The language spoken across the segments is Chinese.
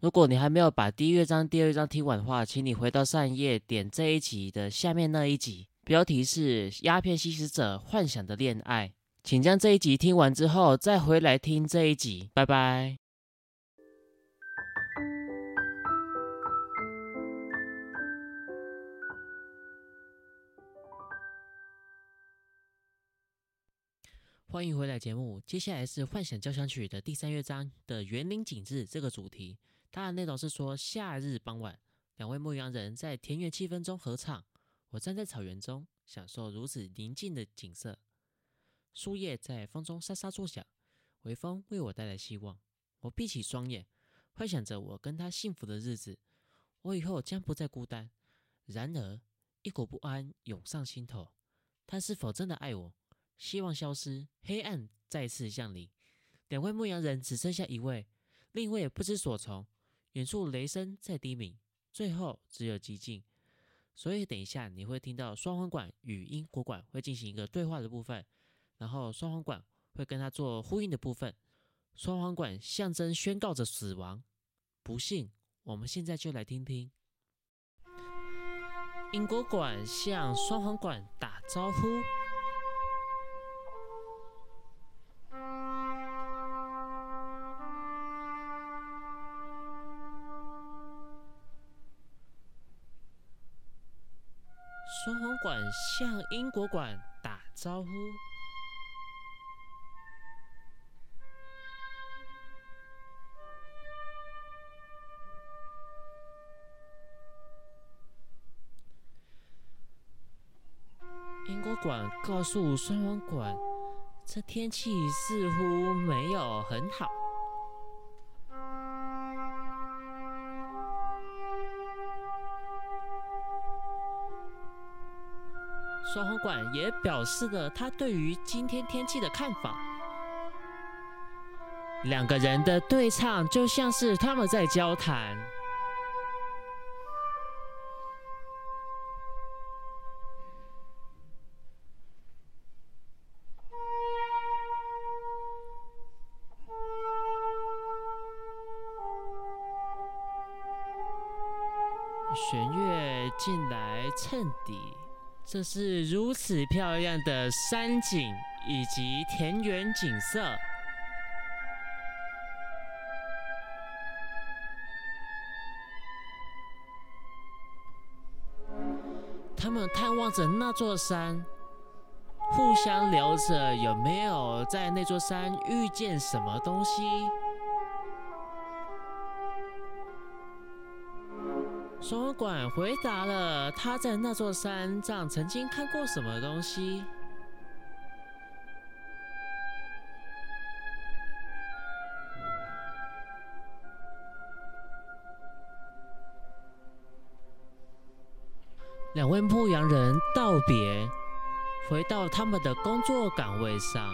如果你还没有把第一乐章、第二乐章听完的话，请你回到上一页，点这一集的下面那一集，标题是《鸦片吸食者幻想的恋爱》。请将这一集听完之后，再回来听这一集。拜拜。欢迎回来节目，接下来是《幻想交响曲》的第三乐章的园林景致这个主题。它的内容是说，夏日傍晚，两位牧羊人在田园气氛中合唱。我站在草原中，享受如此宁静的景色。树叶在风中沙沙作响，微风为我带来希望。我闭起双眼，幻想着我跟他幸福的日子。我以后将不再孤单。然而，一股不安涌上心头。他是否真的爱我？希望消失，黑暗再次降临。两位牧羊人只剩下一位，另一位不知所从。远处雷声在低鸣，最后只有寂静。所以等一下你会听到双簧管与英国管会进行一个对话的部分，然后双簧管会跟他做呼应的部分。双簧管象征宣告着死亡。不信，我们现在就来听听。英国管向双簧管打招呼。双簧管向英国管打招呼。英国管告诉双簧管，这天气似乎没有很好。双簧管也表示了他对于今天天气的看法。两个人的对唱就像是他们在交谈。弦乐进来衬底。这是如此漂亮的山景以及田园景色，他们探望着那座山，互相聊着有没有在那座山遇见什么东西。总管回答了他在那座山上曾经看过什么东西。两位牧羊人道别，回到他们的工作岗位上。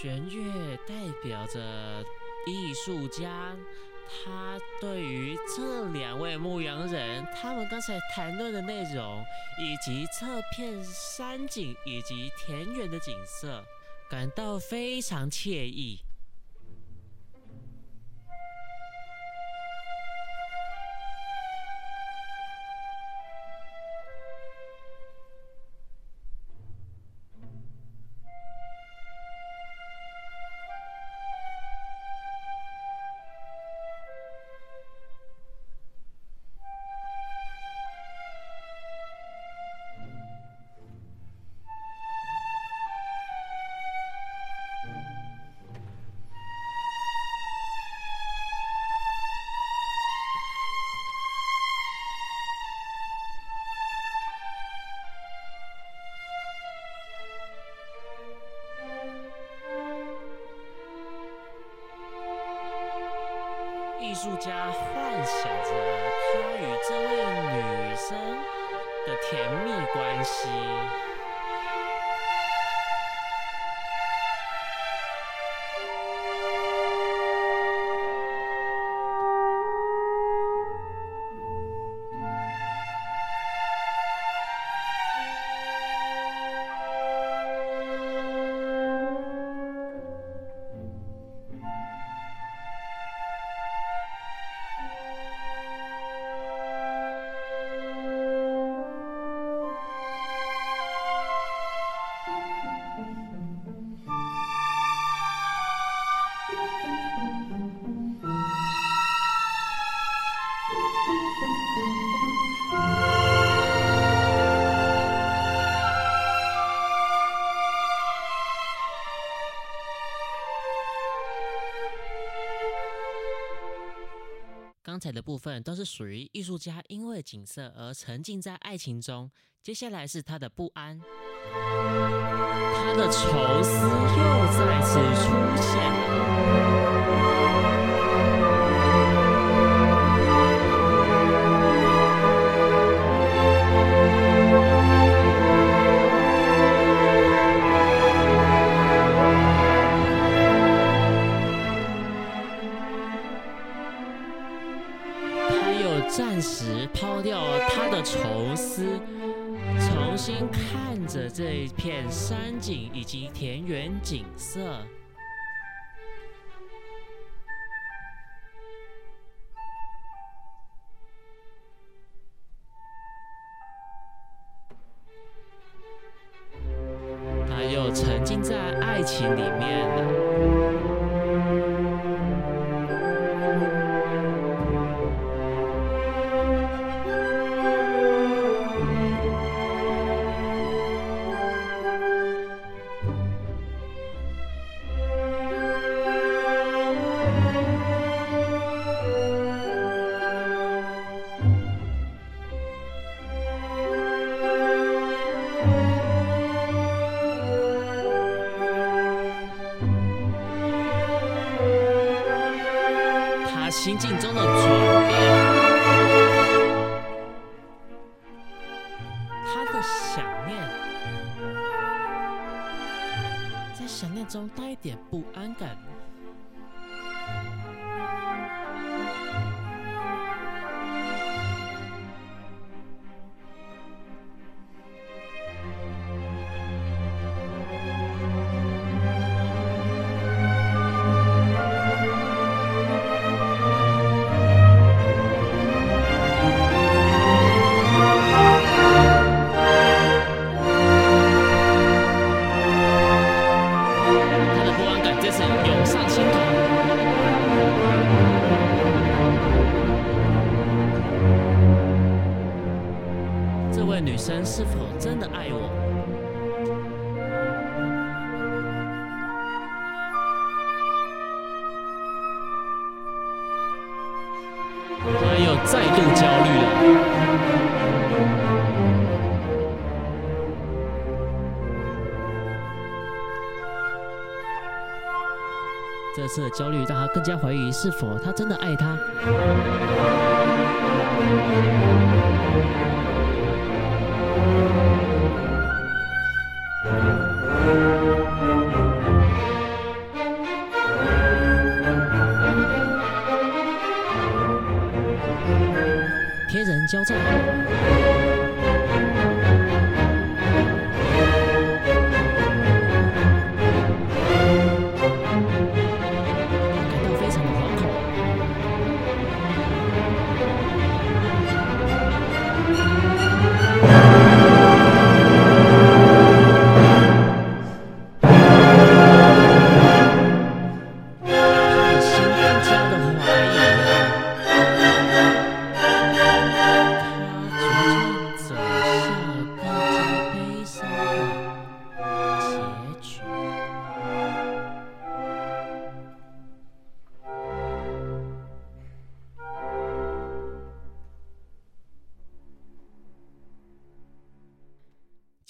弦乐代表着艺术家，他对于这两位牧羊人，他们刚才谈论的内容，以及这片山景以及田园的景色，感到非常惬意。术家幻想着他与这位女生的甜蜜关系。分都是属于艺术家因为景色而沉浸在爱情中，接下来是他的不安，他的愁思又再次出现。了这一片山景以及田园景色。他又沉浸在爱情里面了。境中的这焦虑让他更加怀疑是否他真的爱她。天人交战。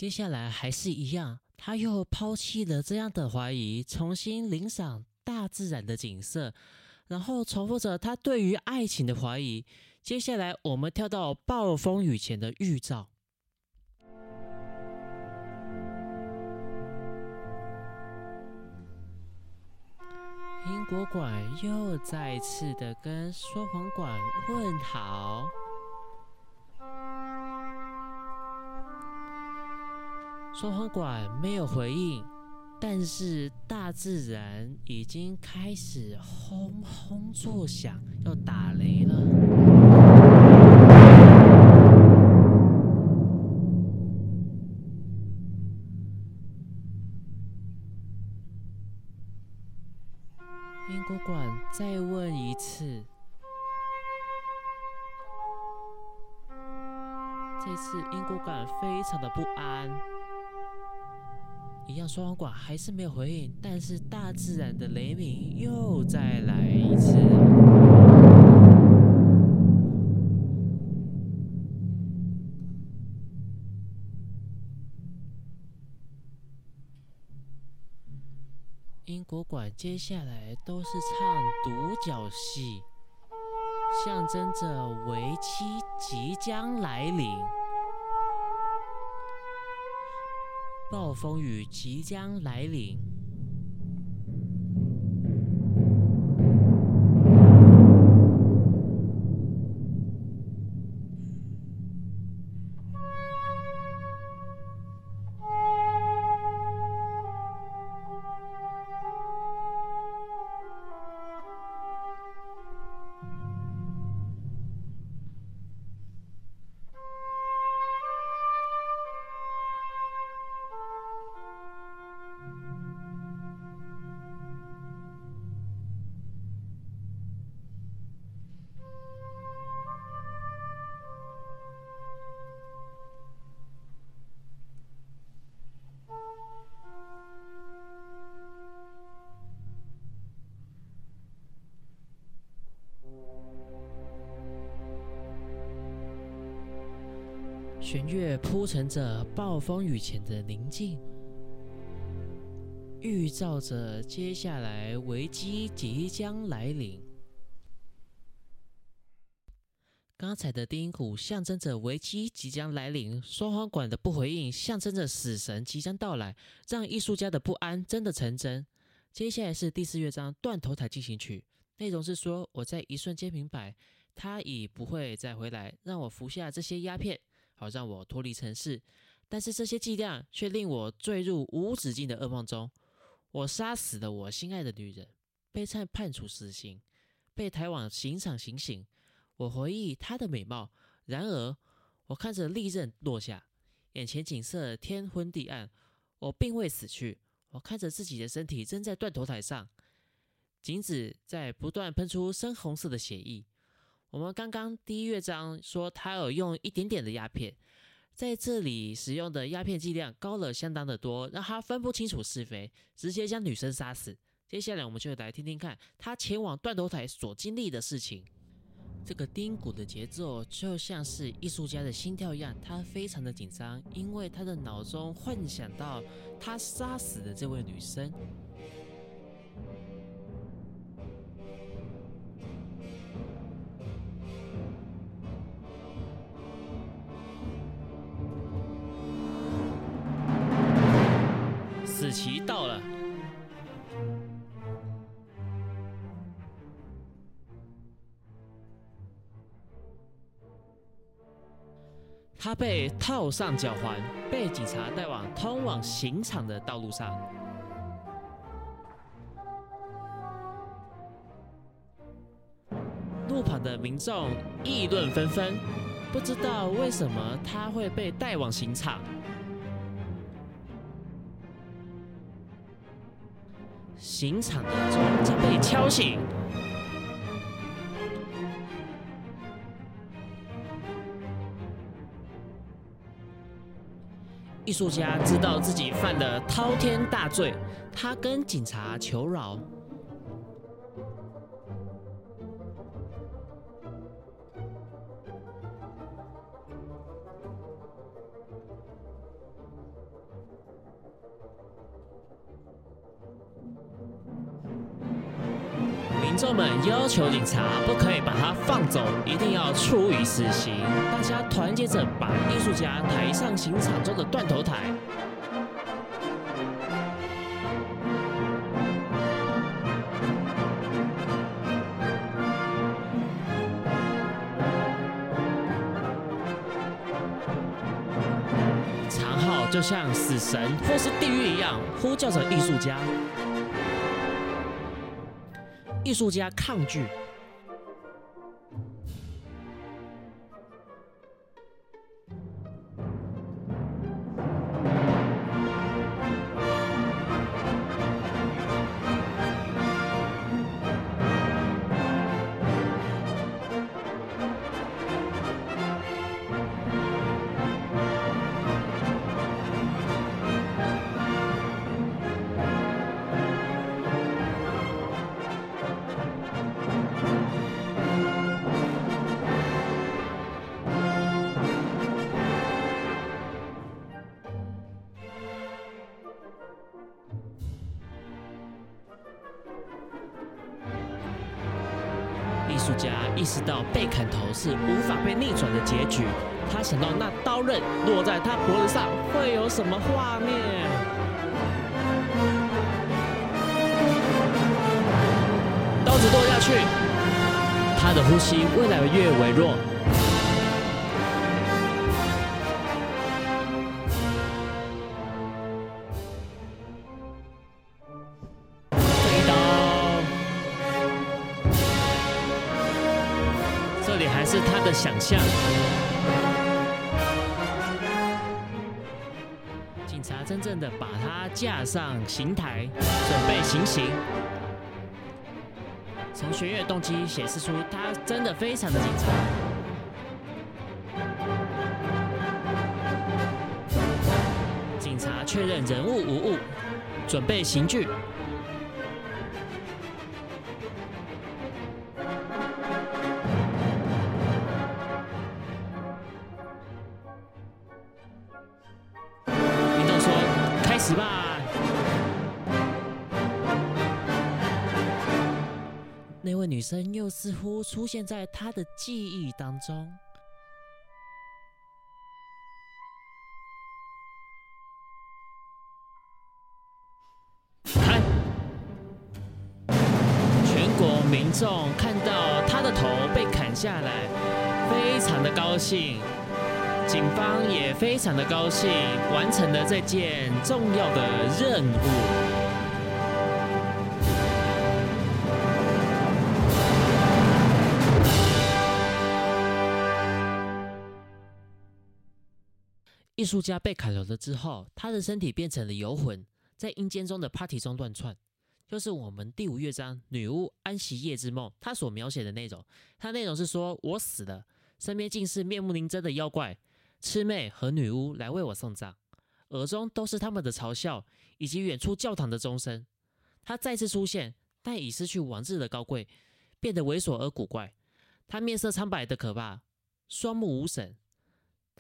接下来还是一样，他又抛弃了这样的怀疑，重新领赏大自然的景色，然后重复着他对于爱情的怀疑。接下来我们跳到暴风雨前的预兆。英国馆又再次的跟说谎馆问好。说谎馆没有回应，但是大自然已经开始轰轰作响，要打雷了。英国馆再问一次，这次英国馆非常的不安。一样双簧管还是没有回应但是大自然的雷鸣又再来一次。英国馆接下来都是唱独角戏象征着为期即将来临。暴风雨即将来临。弦乐铺陈着暴风雨前的宁静，预兆着接下来危机即将来临。刚才的低音鼓象征着危机即将来临，双簧管的不回应象征着死神即将到来，让艺术家的不安真的成真。接下来是第四乐章断头台进行曲，内容是说我在一瞬间明白，他已不会再回来，让我服下这些鸦片。好让我脱离城市，但是这些伎俩却令我坠入无止境的噩梦中。我杀死了我心爱的女人，被判判处死刑，被抬往刑场行刑。我回忆她的美貌，然而我看着利刃落下，眼前景色天昏地暗。我并未死去，我看着自己的身体扔在断头台上，颈子在不断喷出深红色的血液。我们刚刚第一乐章说他有用一点点的鸦片，在这里使用的鸦片剂量高了相当的多，让他分不清楚是非，直接将女生杀死。接下来我们就来听听看他前往断头台所经历的事情。这个丁鼓的节奏就像是艺术家的心跳一样，他非常的紧张，因为他的脑中幻想到他杀死的这位女生。期到了，他被套上脚环，被警察带往通往刑场的道路上。路旁的民众议论纷纷，不知道为什么他会被带往刑场。刑场的钟正被敲醒，艺术家知道自己犯了滔天大罪，他跟警察求饶。众们要求警察不可以把他放走，一定要处以死刑。大家团结着把艺术家抬上刑场中的断头台。长号就像死神或是地狱一样，呼叫着艺术家。艺术家抗拒。家意识到被砍头是无法被逆转的结局，他想到那刀刃落在他脖子上会有什么画面。刀子落下去，他的呼吸越来越微弱。里还是他的想象。警察真正的把他架上刑台，准备行刑。从弦乐动机显示出他真的非常的紧张。警察确认人物无误，准备刑具。那位女生又似乎出现在他的记忆当中。看，全国民众看到他的头被砍下来，非常的高兴。警方也非常的高兴，完成了这件重要的任务。艺术家被砍头了之后，他的身体变成了游魂，在阴间中的 party 中乱窜，就是我们第五乐章《女巫安息夜之梦》他所描写的内容。他内容是说，我死了，身边尽是面目狞狰的妖怪、魑魅和女巫来为我送葬，耳中都是他们的嘲笑以及远处教堂的钟声。他再次出现，但已失去往日的高贵，变得猥琐而古怪。他面色苍白的可怕，双目无神。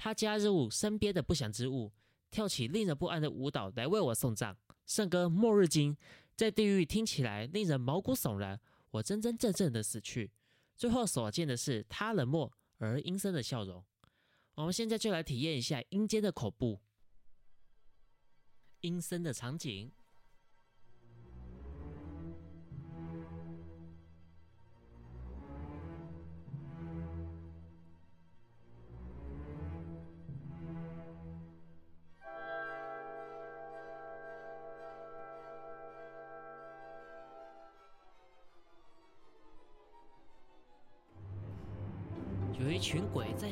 他加入身边的不祥之物，跳起令人不安的舞蹈来为我送葬，圣歌《末日经》在地狱听起来令人毛骨悚然。我真真正正的死去，最后所见的是他冷漠而阴森的笑容。我们现在就来体验一下阴间的恐怖、阴森的场景。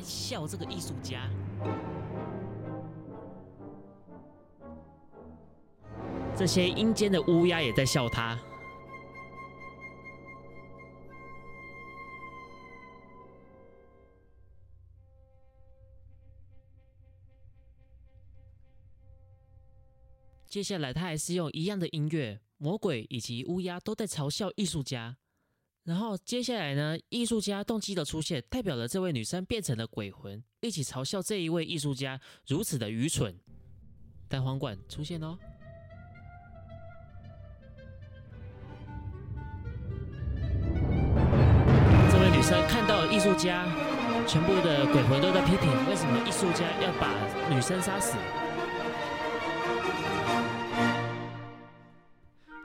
笑这个艺术家，这些阴间的乌鸦也在笑他。接下来，他还是用一样的音乐，魔鬼以及乌鸦都在嘲笑艺术家。然后接下来呢，艺术家动机的出现，代表了这位女生变成了鬼魂，一起嘲笑这一位艺术家如此的愚蠢。单簧管出现哦，这位女生看到艺术家，全部的鬼魂都在批评，为什么艺术家要把女生杀死？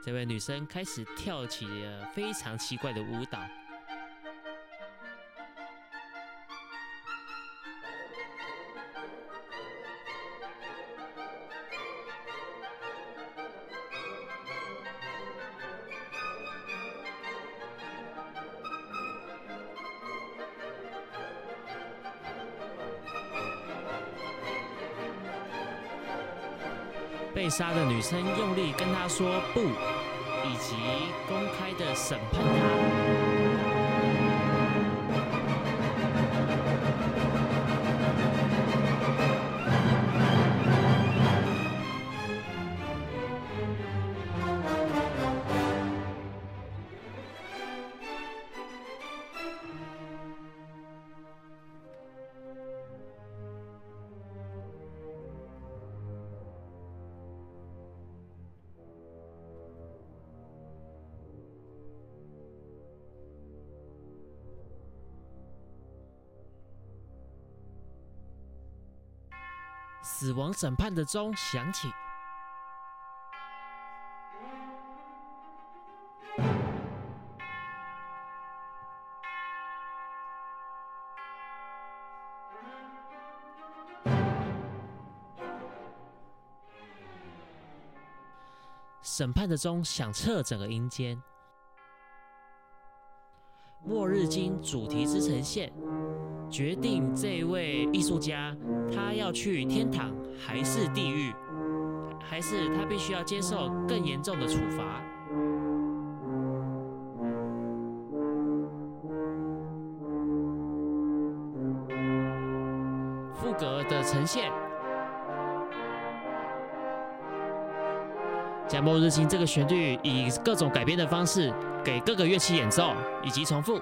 这位女生开始跳起了非常奇怪的舞蹈。杀的女生用力跟他说不，以及公开的审判他。死亡审判的钟响起。审判的钟响彻整个阴间。末日经主题之呈现，决定这位艺术家他要去天堂还是地狱，还是他必须要接受更严重的处罚。副歌的呈现。将末日经这个旋律以各种改编的方式给各个乐器演奏，以及重复。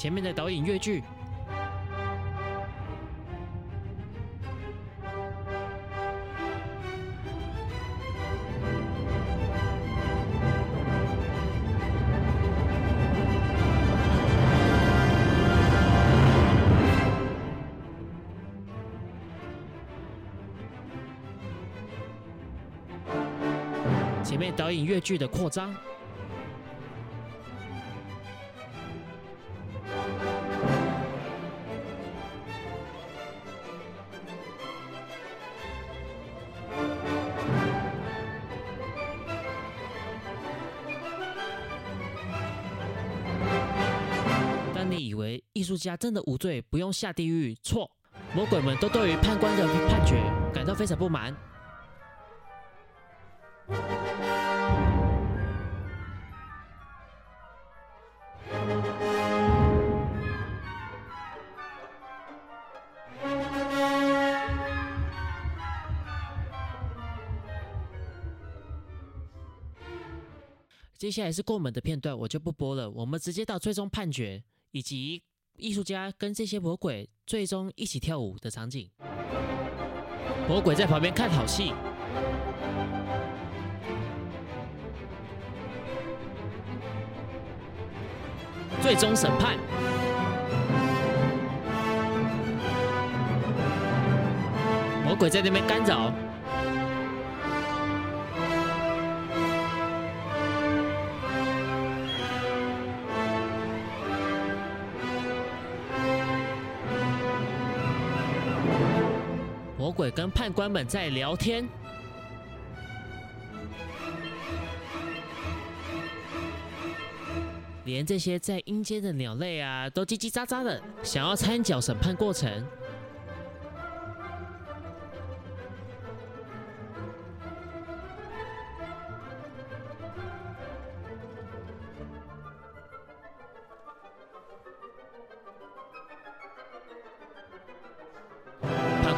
前面的导演乐句，前面导演乐句的扩张。术家真的无罪，不用下地狱。错，魔鬼们都对于判官的判决感到非常不满。接下来是过门的片段，我就不播了。我们直接到最终判决以及。艺术家跟这些魔鬼最终一起跳舞的场景，魔鬼在旁边看好戏。最终审判，魔鬼在那边干扰。魔鬼跟判官们在聊天，连这些在阴间的鸟类啊，都叽叽喳喳的，想要参脚审判过程。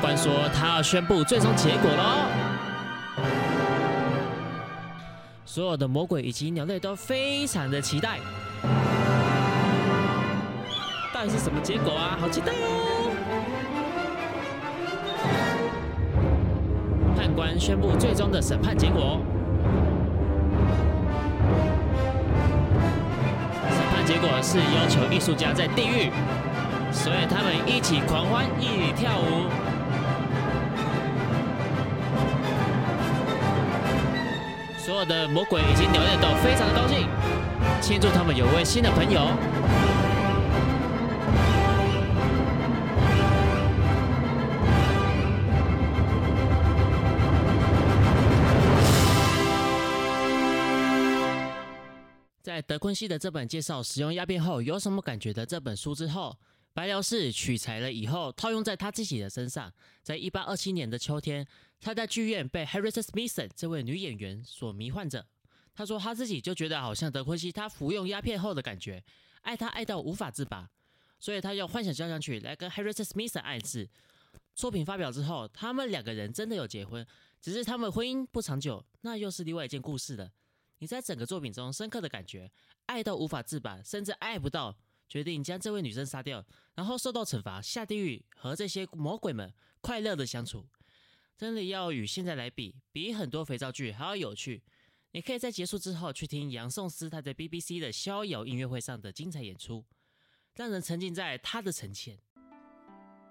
官说他要宣布最终结果喽，所有的魔鬼以及鸟类都非常的期待，到底是什么结果啊？好期待哦！判官宣布最终的审判结果，审判结果是要求艺术家在地狱，所以他们一起狂欢，一起跳舞。所有的魔鬼以及鸟类都非常的高兴，庆祝他们有位新的朋友。在德昆西的这本介绍使用鸦片后有什么感觉的这本书之后，白辽士取材了以后套用在他自己的身上，在一八二七年的秋天。他在剧院被 Harriet Smithson 这位女演员所迷幻着。他说他自己就觉得好像德昆西他服用鸦片后的感觉，爱他爱到无法自拔，所以他用《幻想交响曲》来跟 Harriet Smithson 暗示。作品发表之后，他们两个人真的有结婚，只是他们婚姻不长久，那又是另外一件故事了。你在整个作品中深刻的感觉，爱到无法自拔，甚至爱不到，决定将这位女生杀掉，然后受到惩罚，下地狱和这些魔鬼们快乐的相处。真的要与现在来比，比很多肥皂剧还要有趣。你可以在结束之后去听杨颂思他在 BBC 的逍遥音乐会上的精彩演出，让人沉浸在他的呈现。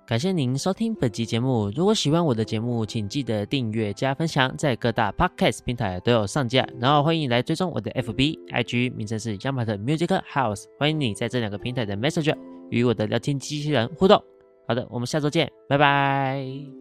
感谢您收听本集节目。如果喜欢我的节目，请记得订阅加分享，在各大 podcast 平台都有上架。然后欢迎来追踪我的 FB、IG，名称是 y a m a 的 Music House。欢迎你在这两个平台的 Messenger 与我的聊天机器人互动。好的，我们下周见，拜拜。